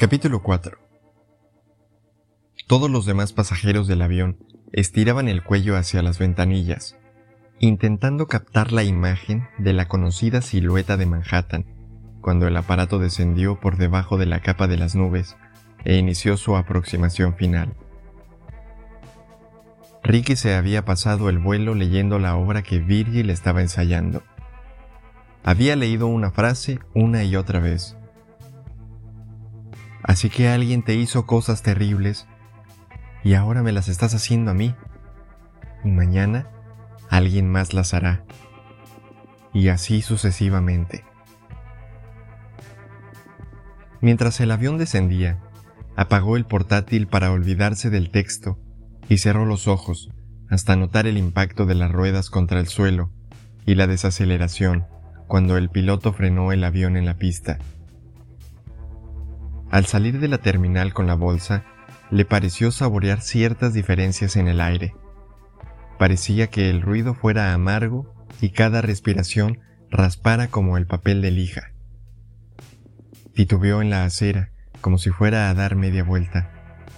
Capítulo 4 Todos los demás pasajeros del avión estiraban el cuello hacia las ventanillas, intentando captar la imagen de la conocida silueta de Manhattan, cuando el aparato descendió por debajo de la capa de las nubes e inició su aproximación final. Ricky se había pasado el vuelo leyendo la obra que Virgil estaba ensayando. Había leído una frase una y otra vez, Así que alguien te hizo cosas terribles y ahora me las estás haciendo a mí. Y mañana alguien más las hará. Y así sucesivamente. Mientras el avión descendía, apagó el portátil para olvidarse del texto y cerró los ojos hasta notar el impacto de las ruedas contra el suelo y la desaceleración cuando el piloto frenó el avión en la pista. Al salir de la terminal con la bolsa, le pareció saborear ciertas diferencias en el aire. Parecía que el ruido fuera amargo y cada respiración raspara como el papel de lija. Titubeó en la acera, como si fuera a dar media vuelta,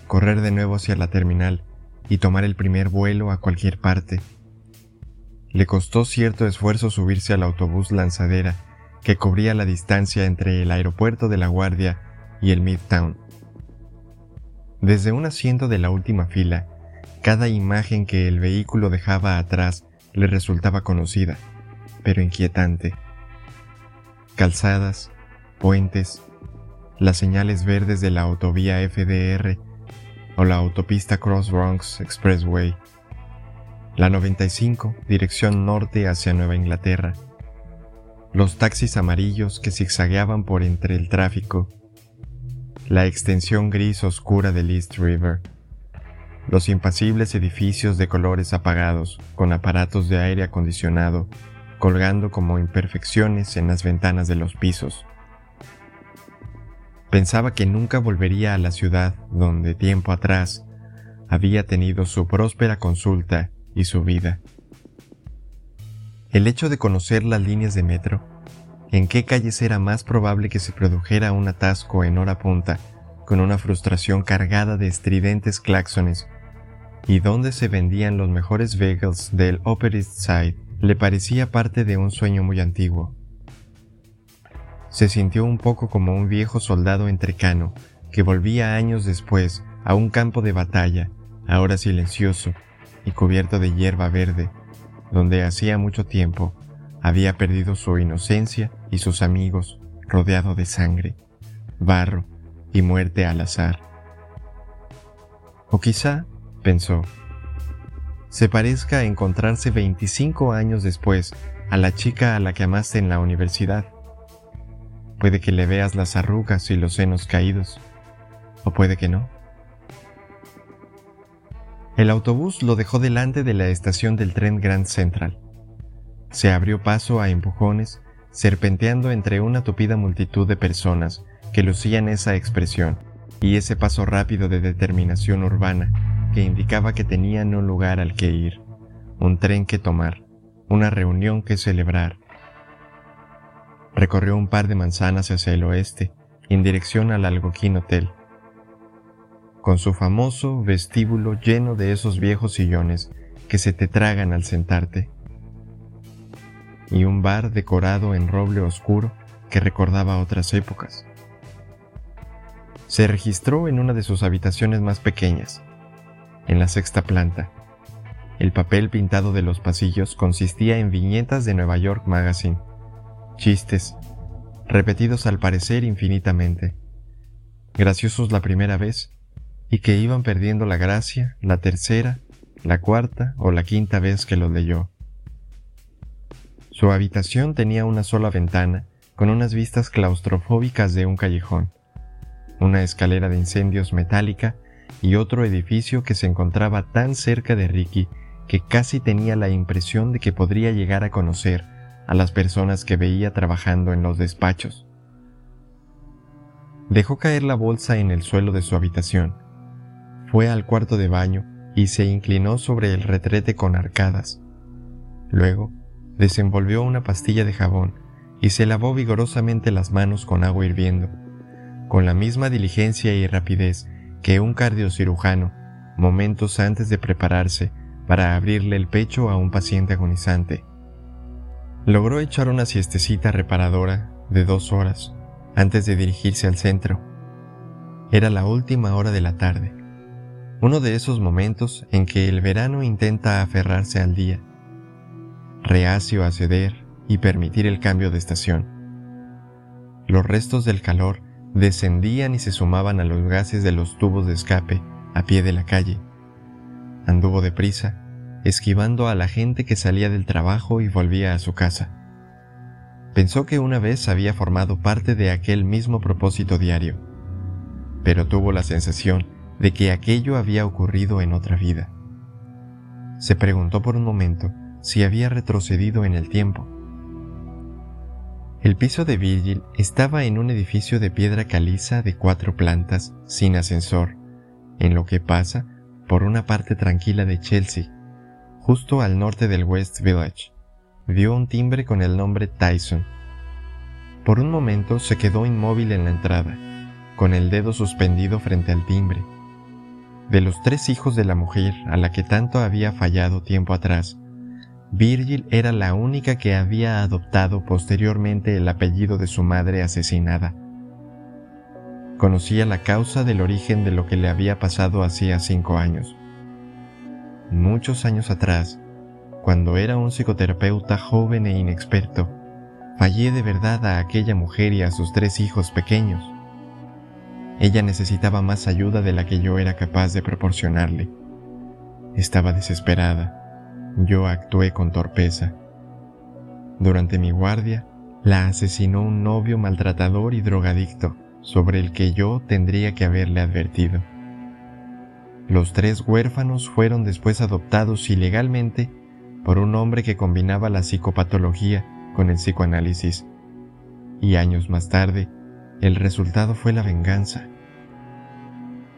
correr de nuevo hacia la terminal y tomar el primer vuelo a cualquier parte. Le costó cierto esfuerzo subirse al autobús lanzadera que cubría la distancia entre el aeropuerto de La Guardia y el Midtown. Desde un asiento de la última fila, cada imagen que el vehículo dejaba atrás le resultaba conocida, pero inquietante. Calzadas, puentes, las señales verdes de la autovía FDR o la autopista Cross Bronx Expressway, la 95 dirección norte hacia Nueva Inglaterra, los taxis amarillos que zigzagueaban por entre el tráfico la extensión gris oscura del East River, los impasibles edificios de colores apagados con aparatos de aire acondicionado colgando como imperfecciones en las ventanas de los pisos. Pensaba que nunca volvería a la ciudad donde tiempo atrás había tenido su próspera consulta y su vida. El hecho de conocer las líneas de metro en qué calles era más probable que se produjera un atasco en hora punta, con una frustración cargada de estridentes claxones, y dónde se vendían los mejores bagels del Upper East Side, le parecía parte de un sueño muy antiguo. Se sintió un poco como un viejo soldado entrecano que volvía años después a un campo de batalla, ahora silencioso y cubierto de hierba verde, donde hacía mucho tiempo había perdido su inocencia y sus amigos, rodeado de sangre, barro y muerte al azar. O quizá, pensó, se parezca a encontrarse 25 años después a la chica a la que amaste en la universidad. Puede que le veas las arrugas y los senos caídos, o puede que no. El autobús lo dejó delante de la estación del tren Grand Central. Se abrió paso a empujones, serpenteando entre una tupida multitud de personas que lucían esa expresión y ese paso rápido de determinación urbana que indicaba que tenían un lugar al que ir, un tren que tomar, una reunión que celebrar. Recorrió un par de manzanas hacia el oeste, en dirección al Algoquín Hotel, con su famoso vestíbulo lleno de esos viejos sillones que se te tragan al sentarte y un bar decorado en roble oscuro que recordaba otras épocas. Se registró en una de sus habitaciones más pequeñas, en la sexta planta. El papel pintado de los pasillos consistía en viñetas de Nueva York Magazine, chistes, repetidos al parecer infinitamente, graciosos la primera vez y que iban perdiendo la gracia la tercera, la cuarta o la quinta vez que los leyó. Su habitación tenía una sola ventana, con unas vistas claustrofóbicas de un callejón, una escalera de incendios metálica y otro edificio que se encontraba tan cerca de Ricky que casi tenía la impresión de que podría llegar a conocer a las personas que veía trabajando en los despachos. Dejó caer la bolsa en el suelo de su habitación, fue al cuarto de baño y se inclinó sobre el retrete con arcadas. Luego desenvolvió una pastilla de jabón y se lavó vigorosamente las manos con agua hirviendo, con la misma diligencia y rapidez que un cardiocirujano momentos antes de prepararse para abrirle el pecho a un paciente agonizante. Logró echar una siestecita reparadora de dos horas antes de dirigirse al centro. Era la última hora de la tarde, uno de esos momentos en que el verano intenta aferrarse al día, reacio a ceder y permitir el cambio de estación. Los restos del calor descendían y se sumaban a los gases de los tubos de escape a pie de la calle. Anduvo deprisa, esquivando a la gente que salía del trabajo y volvía a su casa. Pensó que una vez había formado parte de aquel mismo propósito diario, pero tuvo la sensación de que aquello había ocurrido en otra vida. Se preguntó por un momento si había retrocedido en el tiempo. El piso de Virgil estaba en un edificio de piedra caliza de cuatro plantas, sin ascensor, en lo que pasa por una parte tranquila de Chelsea, justo al norte del West Village. Vio un timbre con el nombre Tyson. Por un momento se quedó inmóvil en la entrada, con el dedo suspendido frente al timbre. De los tres hijos de la mujer a la que tanto había fallado tiempo atrás, Virgil era la única que había adoptado posteriormente el apellido de su madre asesinada. Conocía la causa del origen de lo que le había pasado hacía cinco años. Muchos años atrás, cuando era un psicoterapeuta joven e inexperto, fallé de verdad a aquella mujer y a sus tres hijos pequeños. Ella necesitaba más ayuda de la que yo era capaz de proporcionarle. Estaba desesperada yo actué con torpeza. Durante mi guardia, la asesinó un novio maltratador y drogadicto sobre el que yo tendría que haberle advertido. Los tres huérfanos fueron después adoptados ilegalmente por un hombre que combinaba la psicopatología con el psicoanálisis. Y años más tarde, el resultado fue la venganza,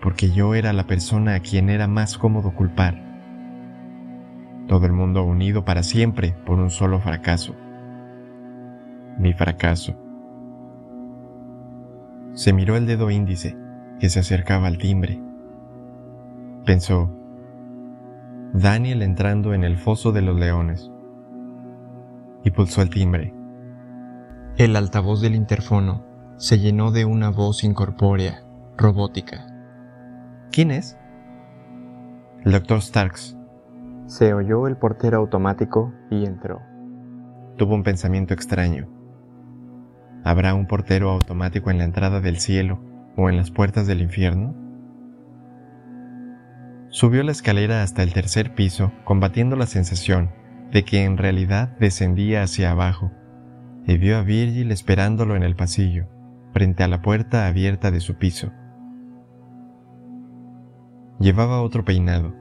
porque yo era la persona a quien era más cómodo culpar todo el mundo unido para siempre por un solo fracaso. Mi fracaso. Se miró el dedo índice que se acercaba al timbre. Pensó, Daniel entrando en el foso de los leones. Y pulsó el timbre. El altavoz del interfono se llenó de una voz incorpórea, robótica. ¿Quién es? El doctor Starks, se oyó el portero automático y entró. Tuvo un pensamiento extraño. ¿Habrá un portero automático en la entrada del cielo o en las puertas del infierno? Subió la escalera hasta el tercer piso, combatiendo la sensación de que en realidad descendía hacia abajo, y vio a Virgil esperándolo en el pasillo, frente a la puerta abierta de su piso. Llevaba otro peinado,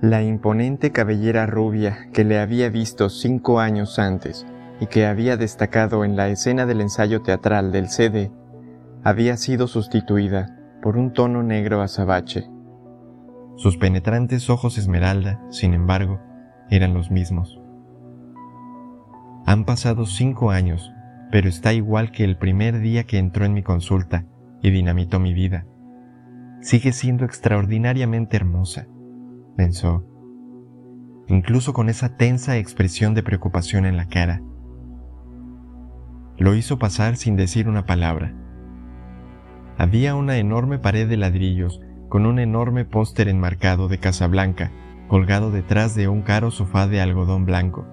la imponente cabellera rubia que le había visto cinco años antes y que había destacado en la escena del ensayo teatral del CD había sido sustituida por un tono negro azabache. Sus penetrantes ojos esmeralda, sin embargo, eran los mismos. Han pasado cinco años, pero está igual que el primer día que entró en mi consulta y dinamitó mi vida. Sigue siendo extraordinariamente hermosa pensó, incluso con esa tensa expresión de preocupación en la cara. Lo hizo pasar sin decir una palabra. Había una enorme pared de ladrillos con un enorme póster enmarcado de Casablanca colgado detrás de un caro sofá de algodón blanco.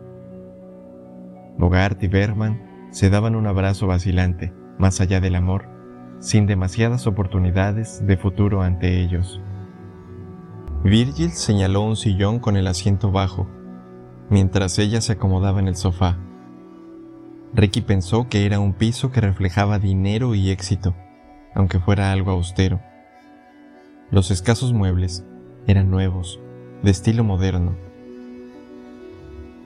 Bogart y Bergman se daban un abrazo vacilante, más allá del amor, sin demasiadas oportunidades de futuro ante ellos. Virgil señaló un sillón con el asiento bajo, mientras ella se acomodaba en el sofá. Ricky pensó que era un piso que reflejaba dinero y éxito, aunque fuera algo austero. Los escasos muebles eran nuevos, de estilo moderno.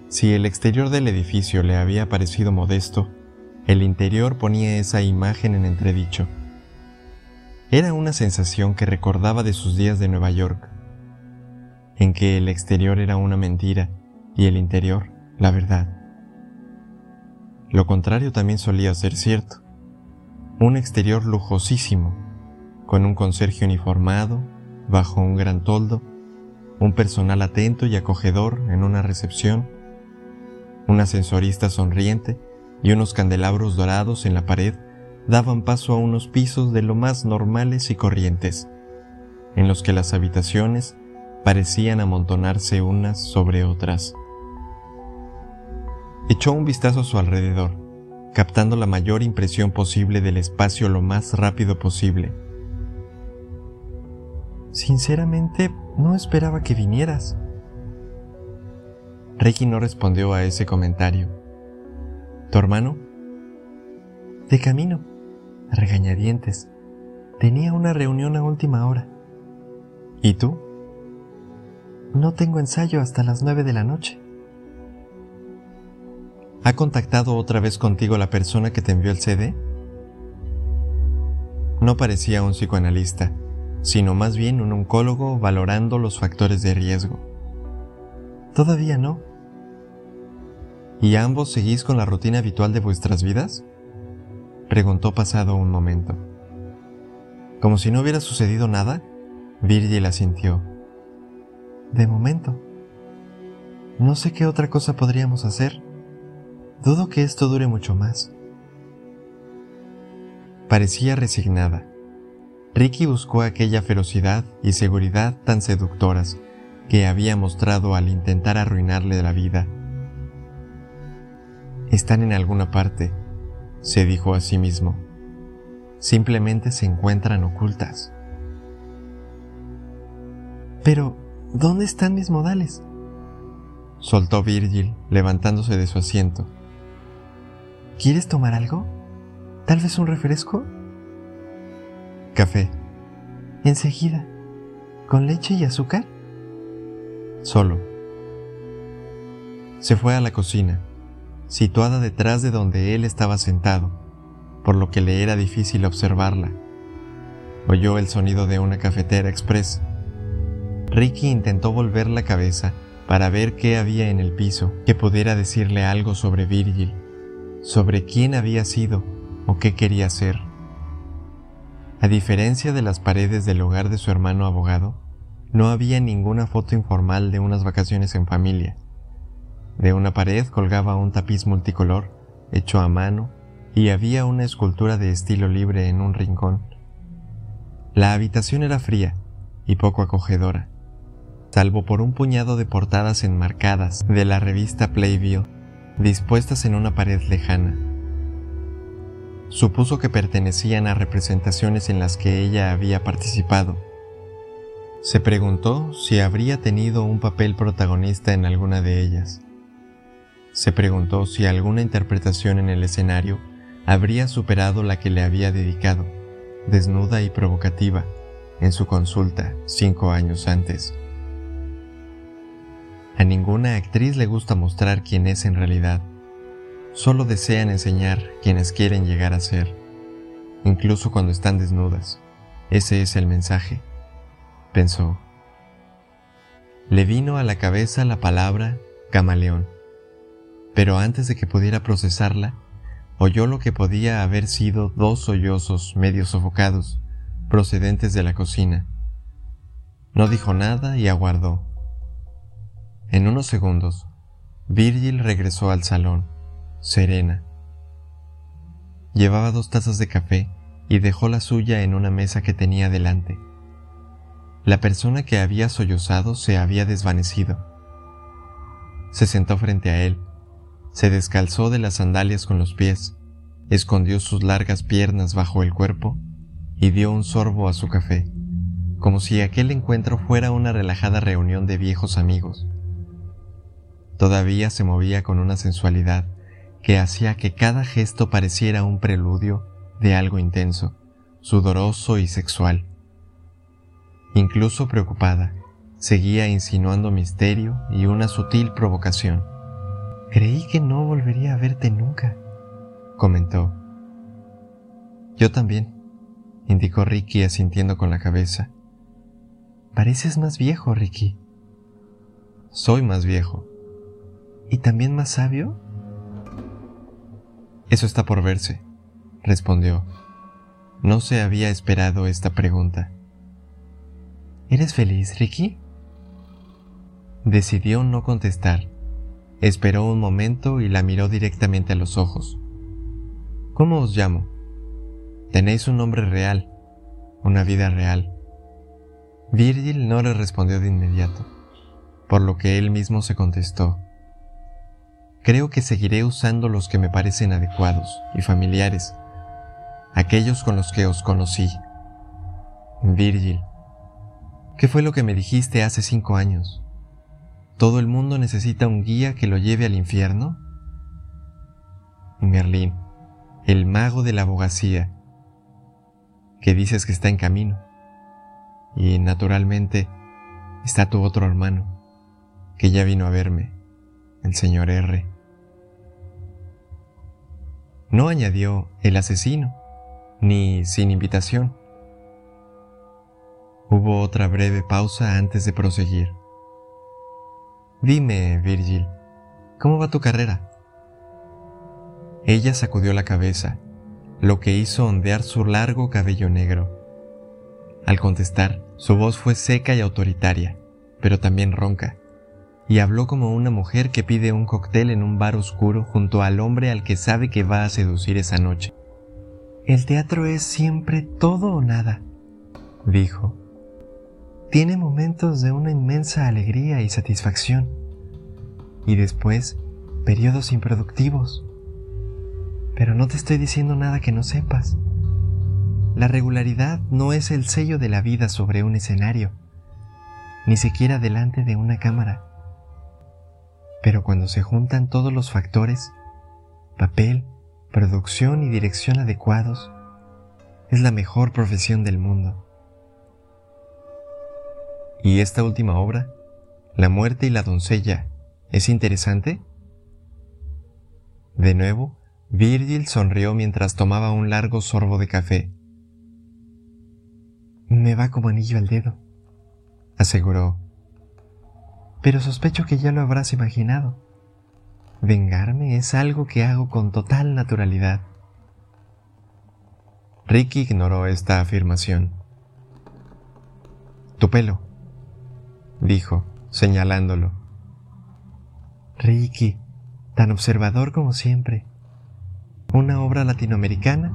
Si el exterior del edificio le había parecido modesto, el interior ponía esa imagen en entredicho. Era una sensación que recordaba de sus días de Nueva York en que el exterior era una mentira y el interior la verdad. Lo contrario también solía ser cierto. Un exterior lujosísimo, con un conserje uniformado, bajo un gran toldo, un personal atento y acogedor en una recepción, un ascensorista sonriente y unos candelabros dorados en la pared daban paso a unos pisos de lo más normales y corrientes, en los que las habitaciones parecían amontonarse unas sobre otras. Echó un vistazo a su alrededor, captando la mayor impresión posible del espacio lo más rápido posible. Sinceramente, no esperaba que vinieras. Ricky no respondió a ese comentario. ¿Tu hermano? De camino regañadientes. Tenía una reunión a última hora. ¿Y tú? No tengo ensayo hasta las nueve de la noche. ¿Ha contactado otra vez contigo la persona que te envió el CD? No parecía un psicoanalista, sino más bien un oncólogo valorando los factores de riesgo. Todavía no. ¿Y ambos seguís con la rutina habitual de vuestras vidas? Preguntó pasado un momento. Como si no hubiera sucedido nada, Virgil asintió. De momento. No sé qué otra cosa podríamos hacer. Dudo que esto dure mucho más. Parecía resignada. Ricky buscó aquella ferocidad y seguridad tan seductoras que había mostrado al intentar arruinarle la vida. Están en alguna parte, se dijo a sí mismo. Simplemente se encuentran ocultas. Pero, ¿dónde están mis modales? Soltó Virgil, levantándose de su asiento. ¿Quieres tomar algo? ¿Tal vez un refresco? Café. Enseguida. ¿Con leche y azúcar? Solo. Se fue a la cocina situada detrás de donde él estaba sentado, por lo que le era difícil observarla. Oyó el sonido de una cafetera express. Ricky intentó volver la cabeza para ver qué había en el piso que pudiera decirle algo sobre Virgil, sobre quién había sido o qué quería ser. A diferencia de las paredes del hogar de su hermano abogado, no había ninguna foto informal de unas vacaciones en familia de una pared colgaba un tapiz multicolor, hecho a mano, y había una escultura de estilo libre en un rincón. La habitación era fría y poco acogedora, salvo por un puñado de portadas enmarcadas de la revista Playbill dispuestas en una pared lejana. Supuso que pertenecían a representaciones en las que ella había participado. Se preguntó si habría tenido un papel protagonista en alguna de ellas. Se preguntó si alguna interpretación en el escenario habría superado la que le había dedicado, desnuda y provocativa, en su consulta cinco años antes. A ninguna actriz le gusta mostrar quién es en realidad. Solo desean enseñar quienes quieren llegar a ser, incluso cuando están desnudas. Ese es el mensaje, pensó. Le vino a la cabeza la palabra camaleón pero antes de que pudiera procesarla, oyó lo que podía haber sido dos sollozos medio sofocados, procedentes de la cocina. No dijo nada y aguardó. Unos segundos, Virgil regresó al salón, serena. Llevaba dos tazas de café y dejó la suya en una mesa que tenía delante. La persona que había sollozado se había desvanecido. Se sentó frente a él se descalzó de las sandalias con los pies, escondió sus largas piernas bajo el cuerpo y dio un sorbo a su café, como si aquel encuentro fuera una relajada reunión de viejos amigos. Todavía se movía con una sensualidad que hacía que cada gesto pareciera un preludio de algo intenso, sudoroso y sexual. Incluso preocupada, seguía insinuando misterio y una sutil provocación. Creí que no volvería a verte nunca, comentó. Yo también, indicó Ricky asintiendo con la cabeza. Pareces más viejo, Ricky. Soy más viejo. ¿Y también más sabio? Eso está por verse, respondió. No se había esperado esta pregunta. ¿Eres feliz, Ricky? Decidió no contestar. Esperó un momento y la miró directamente a los ojos. ¿Cómo os llamo? Tenéis un nombre real, una vida real. Virgil no le respondió de inmediato, por lo que él mismo se contestó. Creo que seguiré usando los que me parecen adecuados y familiares, aquellos con los que os conocí. Virgil, ¿qué fue lo que me dijiste hace cinco años? ¿Todo el mundo necesita un guía que lo lleve al infierno? Merlín, el mago de la abogacía, que dices que está en camino. Y naturalmente está tu otro hermano, que ya vino a verme, el señor R. No añadió el asesino, ni sin invitación. Hubo otra breve pausa antes de proseguir. Dime, Virgil, ¿cómo va tu carrera? Ella sacudió la cabeza lo que hizo ondear su largo cabello negro. Al contestar, su voz fue seca y autoritaria, pero también ronca, y habló como una mujer que pide un cóctel en un bar oscuro junto al hombre al que sabe que va a seducir esa noche. El teatro es siempre todo o nada, dijo. Tiene momentos de una inmensa alegría y satisfacción, y después periodos improductivos pero no te estoy diciendo nada que no sepas. La regularidad no es el sello de la vida sobre un escenario, ni siquiera delante de una cámara. Pero cuando se juntan todos los factores, papel, producción y dirección adecuados, es la mejor profesión del mundo. ¿Y esta última obra, La muerte y la doncella, es interesante? De nuevo, Virgil sonrió mientras tomaba un largo sorbo de café. Me va como anillo al dedo, aseguró. Pero sospecho que ya lo habrás imaginado. Vengarme es algo que hago con total naturalidad. Ricky ignoró esta afirmación. Tu pelo, dijo, señalándolo. Ricky, tan observador como siempre una obra latinoamericana,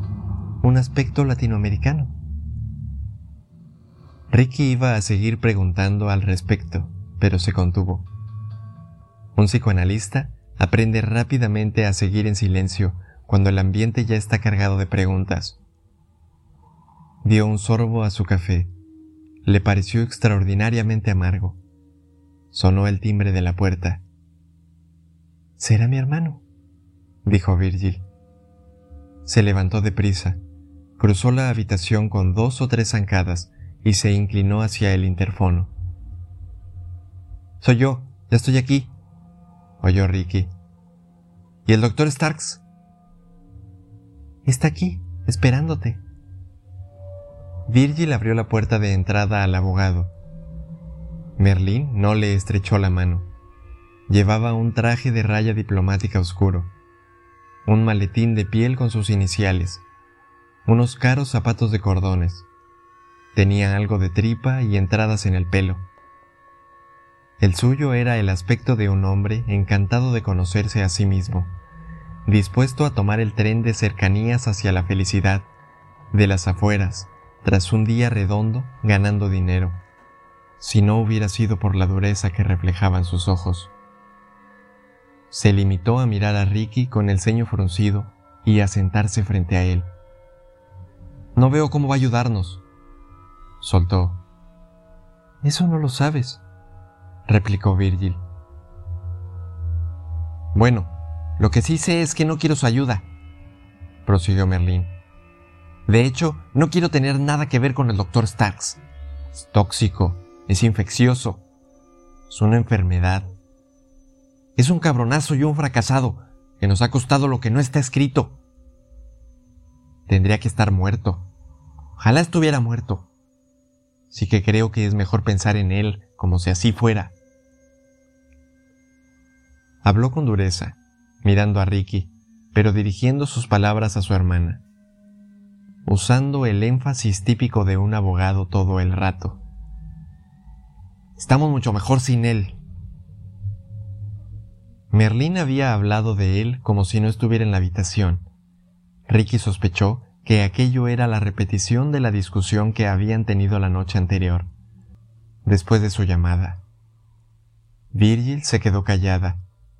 un aspecto latinoamericano. Ricky iba a seguir preguntando al respecto, pero se contuvo. Un psicoanalista aprende rápidamente a seguir en silencio cuando el ambiente ya está cargado de preguntas. Dio un sorbo a su café. Le pareció extraordinariamente amargo. Sonó el timbre de la puerta. Será mi hermano, dijo Virgil. Se levantó deprisa, cruzó la habitación con dos o tres zancadas y se inclinó hacia el interfono. Soy yo, ya estoy aquí, oyó Ricky. ¿Y el doctor Starks? Está aquí, esperándote. Virgil abrió la puerta de entrada al abogado. Merlín no le estrechó la mano. Llevaba un traje de raya diplomática oscuro un maletín de piel con sus iniciales, unos caros zapatos de cordones. Tenía algo de tripa y entradas en el pelo. El suyo era el aspecto de un hombre encantado de conocerse a sí mismo, dispuesto a tomar el tren de cercanías hacia la felicidad, de las afueras, tras un día redondo ganando dinero, si no hubiera sido por la dureza que reflejaban sus ojos. Se limitó a mirar a Ricky con el ceño fruncido y a sentarse frente a él. No veo cómo va a ayudarnos, soltó. Eso no lo sabes, replicó Virgil. Bueno, lo que sí sé es que no quiero su ayuda, prosiguió Merlín. De hecho, no quiero tener nada que ver con el doctor Starks. Es tóxico, es infeccioso, es una enfermedad. Es un cabronazo y un fracasado que nos ha costado lo que no está escrito. Tendría que estar muerto. Ojalá estuviera muerto. Sí que creo que es mejor pensar en él como si así fuera. Habló con dureza, mirando a Ricky, pero dirigiendo sus palabras a su hermana. usando el énfasis típico de un abogado todo el rato. Estamos mucho mejor sin él. Merlín había hablado de él como si no estuviera en la habitación. Ricky sospechó que aquello era la repetición de la discusión que habían tenido la noche anterior, después de su llamada. Virgil se quedó callada,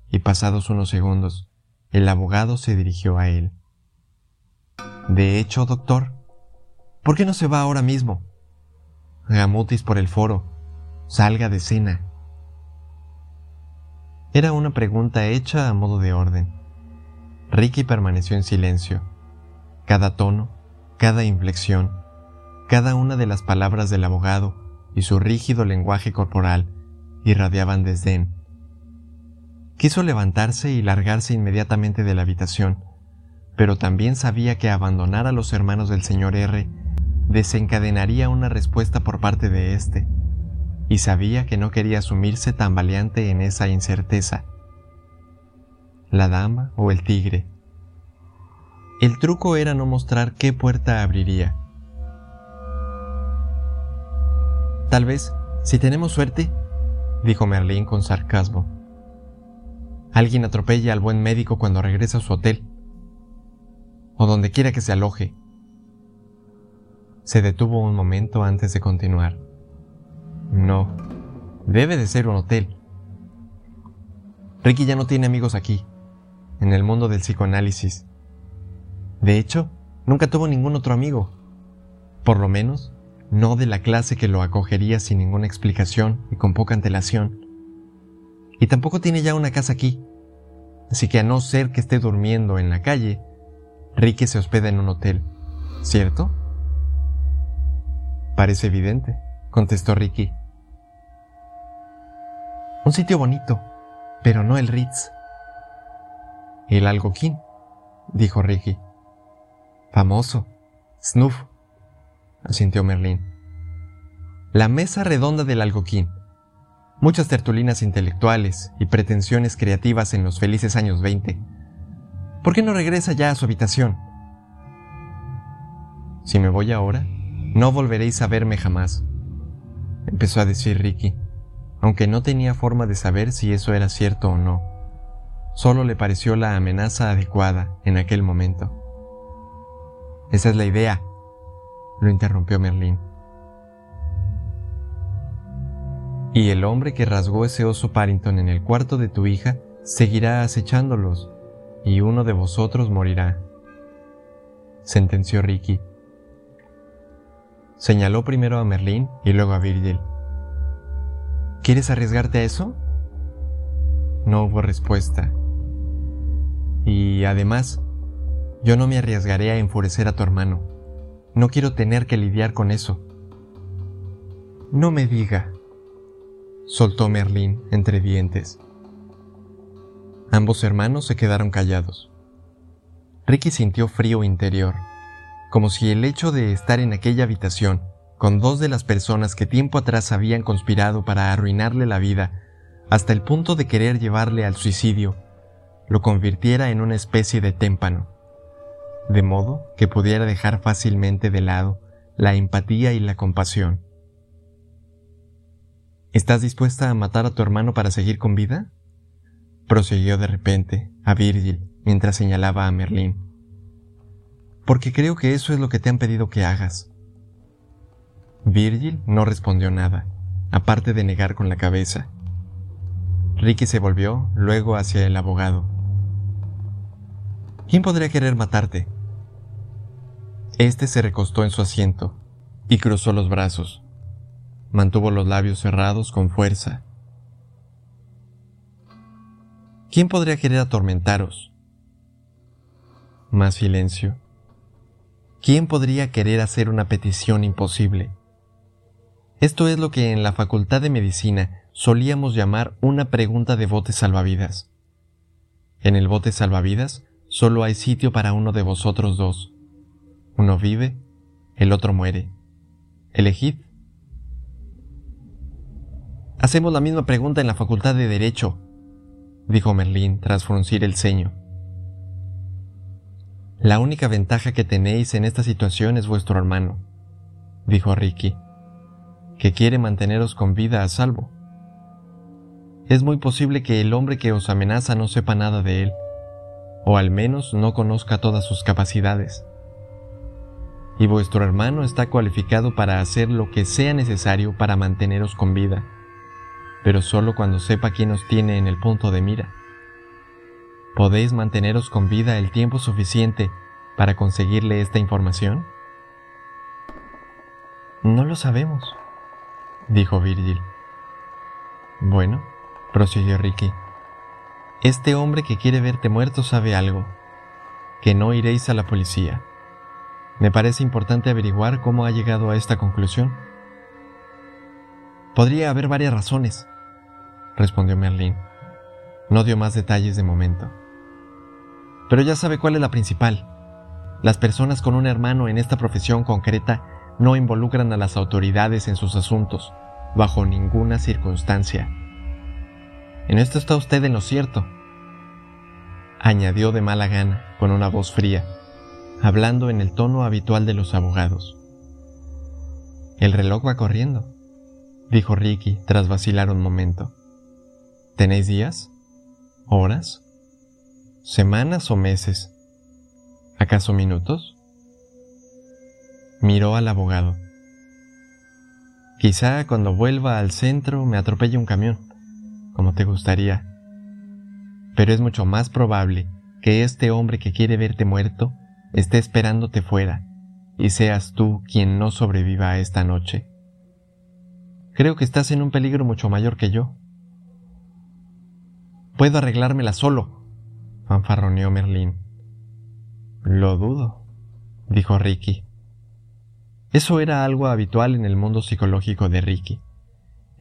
y pasados unos segundos, el abogado se dirigió a él. De hecho, doctor, ¿por qué no se va ahora mismo? Gamutis por el foro. Salga de cena. Era una pregunta hecha a modo de orden. Ricky permaneció en silencio. Cada tono, cada inflexión, cada una de las palabras del abogado y su rígido lenguaje corporal irradiaban desdén. Quiso levantarse y largarse inmediatamente de la habitación, pero también sabía que abandonar a los hermanos del señor R desencadenaría una respuesta por parte de éste, y sabía que no quería asumirse tan valiente en esa incerteza. La dama o el tigre. El truco era no mostrar qué puerta abriría. Tal vez, si tenemos suerte, dijo Merlín con sarcasmo, alguien atropella al buen médico cuando regresa a su hotel o donde quiera que se aloje. Se detuvo un momento antes de continuar. No, debe de ser un hotel. Ricky ya no tiene amigos aquí, en el mundo del psicoanálisis. De hecho, nunca tuvo ningún otro amigo. Por lo menos, no de la clase que lo acogería sin ninguna explicación y con poca antelación. Y tampoco tiene ya una casa aquí. Así que a no ser que esté durmiendo en la calle, Ricky se hospeda en un hotel, ¿cierto? Parece evidente, contestó Ricky. Un sitio bonito, pero no el Ritz. El Algoquín, dijo Ricky. Famoso. Snuff, asintió Merlín. La mesa redonda del Algoquín. Muchas tertulinas intelectuales y pretensiones creativas en los felices años 20 ¿Por qué no regresa ya a su habitación? Si me voy ahora, no volveréis a verme jamás, empezó a decir Ricky, aunque no tenía forma de saber si eso era cierto o no. Solo le pareció la amenaza adecuada en aquel momento. Esa es la idea, lo interrumpió Merlín. Y el hombre que rasgó ese oso Parrington en el cuarto de tu hija seguirá acechándolos y uno de vosotros morirá, sentenció Ricky. Señaló primero a Merlín y luego a Virgil. ¿Quieres arriesgarte a eso? No hubo respuesta. Y además, yo no me arriesgaré a enfurecer a tu hermano. No quiero tener que lidiar con eso. No me diga, soltó Merlín entre dientes. Ambos hermanos se quedaron callados. Ricky sintió frío interior, como si el hecho de estar en aquella habitación con dos de las personas que tiempo atrás habían conspirado para arruinarle la vida hasta el punto de querer llevarle al suicidio, lo convirtiera en una especie de témpano, de modo que pudiera dejar fácilmente de lado la empatía y la compasión. ¿Estás dispuesta a matar a tu hermano para seguir con vida? prosiguió de repente a Virgil mientras señalaba a Merlín. Porque creo que eso es lo que te han pedido que hagas. Virgil no respondió nada, aparte de negar con la cabeza. Ricky se volvió luego hacia el abogado. ¿Quién podría querer matarte? Este se recostó en su asiento y cruzó los brazos. Mantuvo los labios cerrados con fuerza ¿Quién podría querer atormentaros? Más silencio. ¿Quién podría querer hacer una petición imposible? Esto es lo que en la Facultad de Medicina solíamos llamar una pregunta de bote salvavidas. En el bote salvavidas solo hay sitio para uno de vosotros dos. Uno vive, el otro muere. Elegid. Hacemos la misma pregunta en la Facultad de Derecho, dijo Merlín tras fruncir el ceño. La única ventaja que tenéis en esta situación es vuestro hermano, dijo Ricky, que quiere manteneros con vida a salvo. Es muy posible que el hombre que os amenaza no sepa nada de él, o al menos no conozca todas sus capacidades. Y vuestro hermano está cualificado para hacer lo que sea necesario para manteneros con vida, pero solo cuando sepa quién os tiene en el punto de mira. ¿Podéis manteneros con vida el tiempo suficiente para conseguirle esta información? No lo sabemos, dijo Virgil. Bueno, prosiguió Ricky. Este hombre que quiere verte muerto sabe algo, que no iréis a la policía. Me parece importante averiguar cómo ha llegado a esta conclusión. Podría haber varias razones, respondió Merlín. No dio más detalles de momento. Pero ya sabe cuál es la principal. Las personas con un hermano en esta profesión concreta no involucran a las autoridades en sus asuntos, bajo ninguna circunstancia. En esto está usted en lo cierto, añadió de mala gana, con una voz fría, hablando en el tono habitual de los abogados. El reloj va corriendo, dijo Ricky tras vacilar un momento. ¿Tenéis días? ¿Horas? ¿Semanas o meses? ¿Acaso minutos? Miró al abogado. Quizá cuando vuelva al centro me atropelle un camión como te gustaría. Pero es mucho más probable que este hombre que quiere verte muerto esté esperándote fuera y seas tú quien no sobreviva a esta noche. Creo que estás en un peligro mucho mayor que yo. Puedo arreglármela solo, fanfarroneó Merlín. Lo dudo, dijo Ricky. Eso era algo habitual en el mundo psicológico de Ricky.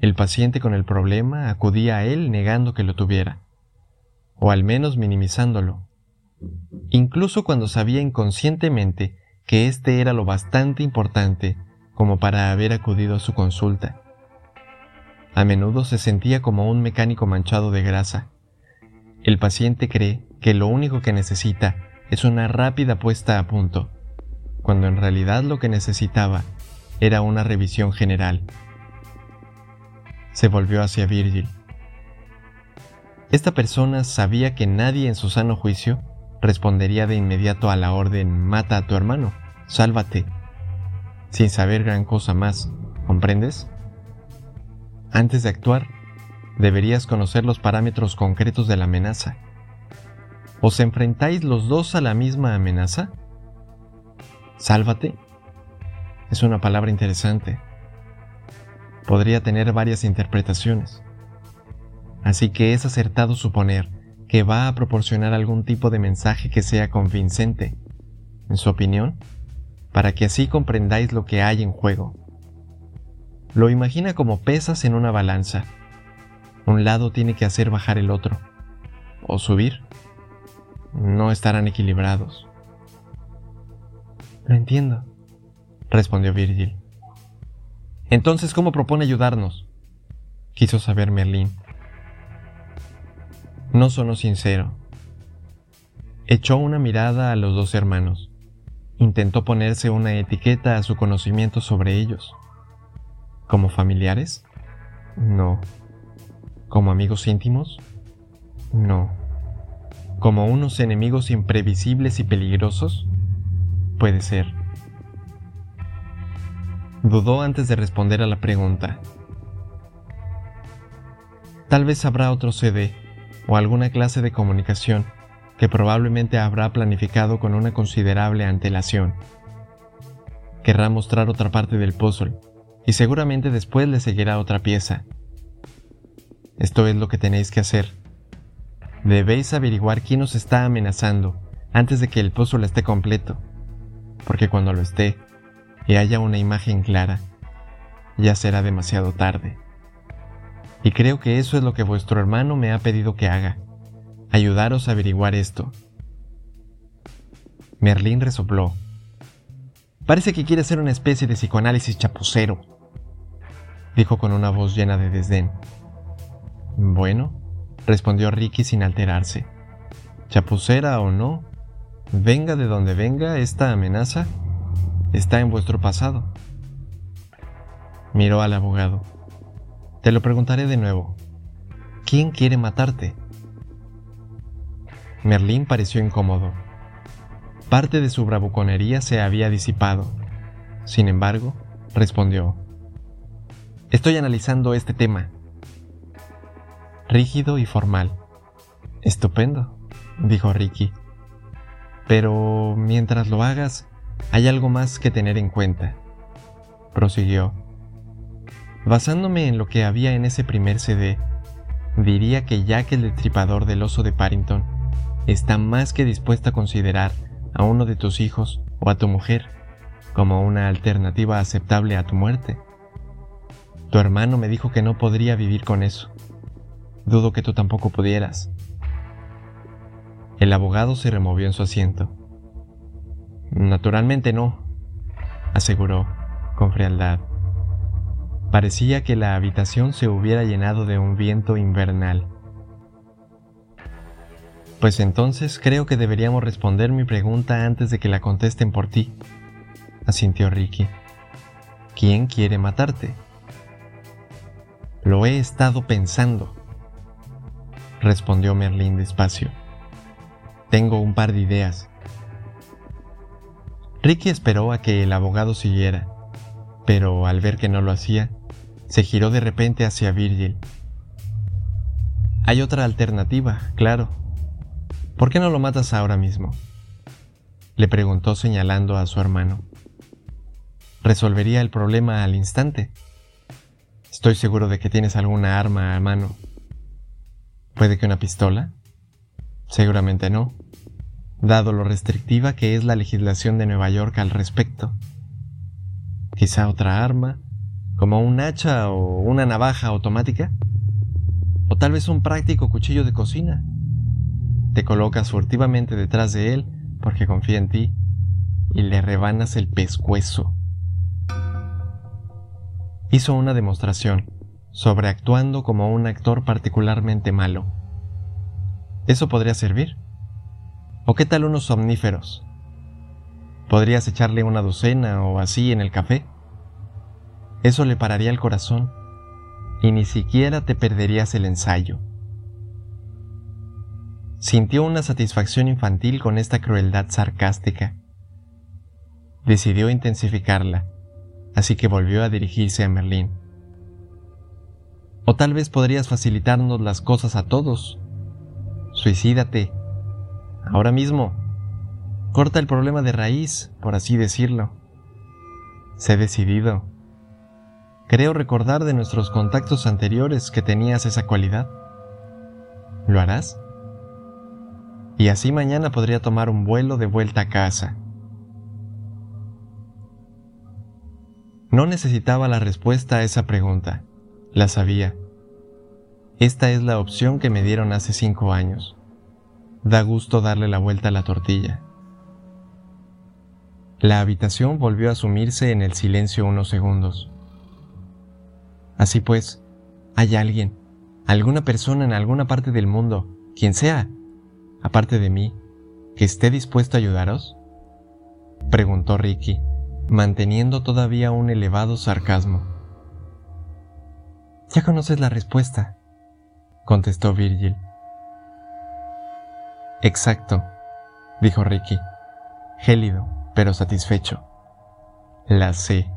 El paciente con el problema acudía a él negando que lo tuviera, o al menos minimizándolo, incluso cuando sabía inconscientemente que éste era lo bastante importante como para haber acudido a su consulta. A menudo se sentía como un mecánico manchado de grasa. El paciente cree que lo único que necesita es una rápida puesta a punto, cuando en realidad lo que necesitaba era una revisión general se volvió hacia Virgil. Esta persona sabía que nadie en su sano juicio respondería de inmediato a la orden mata a tu hermano, sálvate, sin saber gran cosa más, ¿comprendes? Antes de actuar, deberías conocer los parámetros concretos de la amenaza. ¿Os enfrentáis los dos a la misma amenaza? Sálvate es una palabra interesante podría tener varias interpretaciones. Así que es acertado suponer que va a proporcionar algún tipo de mensaje que sea convincente, en su opinión, para que así comprendáis lo que hay en juego. Lo imagina como pesas en una balanza. Un lado tiene que hacer bajar el otro, o subir. No estarán equilibrados. Lo entiendo, respondió Virgil. Entonces, ¿cómo propone ayudarnos? Quiso saber Merlín. No sonó sincero. Echó una mirada a los dos hermanos. Intentó ponerse una etiqueta a su conocimiento sobre ellos. ¿Como familiares? No. ¿Como amigos íntimos? No. ¿Como unos enemigos imprevisibles y peligrosos? Puede ser. Dudó antes de responder a la pregunta. Tal vez habrá otro CD o alguna clase de comunicación que probablemente habrá planificado con una considerable antelación. Querrá mostrar otra parte del puzzle y seguramente después le seguirá otra pieza. Esto es lo que tenéis que hacer. Debéis averiguar quién os está amenazando antes de que el puzzle esté completo, porque cuando lo esté, y haya una imagen clara, ya será demasiado tarde. Y creo que eso es lo que vuestro hermano me ha pedido que haga, ayudaros a averiguar esto. Merlín resopló. Parece que quiere hacer una especie de psicoanálisis chapucero, dijo con una voz llena de desdén. Bueno, respondió Ricky sin alterarse. Chapucera o no, venga de donde venga esta amenaza, está en vuestro pasado. Miró al abogado. Te lo preguntaré de nuevo. ¿Quién quiere matarte? Merlín pareció incómodo. Parte de su bravuconería se había disipado. Sin embargo, respondió. Estoy analizando este tema. Rígido y formal. Estupendo, dijo Ricky. Pero mientras lo hagas, hay algo más que tener en cuenta. Prosiguió. Basándome en lo que había en ese primer CD, diría que Jack el destripador del oso de Parrington está más que dispuesto a considerar a uno de tus hijos o a tu mujer como una alternativa aceptable a tu muerte. Tu hermano me dijo que no podría vivir con eso. Dudo que tú tampoco pudieras. El abogado se removió en su asiento. Naturalmente no, aseguró, con frialdad. Parecía que la habitación se hubiera llenado de un viento invernal. Pues entonces creo que deberíamos responder mi pregunta antes de que la contesten por ti, asintió Ricky. ¿Quién quiere matarte? Lo he estado pensando, respondió Merlín despacio. Tengo un par de ideas. Ricky esperó a que el abogado siguiera, pero al ver que no lo hacía, se giró de repente hacia Virgil. Hay otra alternativa, claro. ¿Por qué no lo matas ahora mismo? Le preguntó señalando a su hermano. Resolvería el problema al instante. Estoy seguro de que tienes alguna arma a mano. ¿Puede que una pistola? Seguramente no, dado lo restrictiva que es la legislación de Nueva York al respecto. Quizá otra arma, como un hacha o una navaja automática. O tal vez un práctico cuchillo de cocina. Te colocas furtivamente detrás de él porque confía en ti y le rebanas el pescuezo. Hizo una demostración, sobreactuando como un actor particularmente malo. ¿Eso podría servir? ¿O qué tal unos somníferos? ¿Podrías echarle una docena o así en el café? Eso le pararía el corazón y ni siquiera te perderías el ensayo. Sintió una satisfacción infantil con esta crueldad sarcástica. Decidió intensificarla, así que volvió a dirigirse a Merlín. O tal vez podrías facilitarnos las cosas a todos, Suicídate. Ahora mismo. Corta el problema de raíz, por así decirlo. Sé decidido. Creo recordar de nuestros contactos anteriores que tenías esa cualidad. ¿Lo harás? Y así mañana podría tomar un vuelo de vuelta a casa. No necesitaba la respuesta a esa pregunta. La sabía. Esta es la opción que me dieron hace cinco años. Da gusto darle la vuelta a la tortilla. La habitación volvió a sumirse en el silencio unos segundos. Así pues, hay alguien, alguna persona en alguna parte del mundo, quien sea, aparte de mí, que esté dispuesto a ayudaros? Preguntó Ricky, manteniendo todavía un elevado sarcasmo. Ya conoces la respuesta, contestó Virgil. Exacto, dijo Ricky, gélido, pero satisfecho. La sé.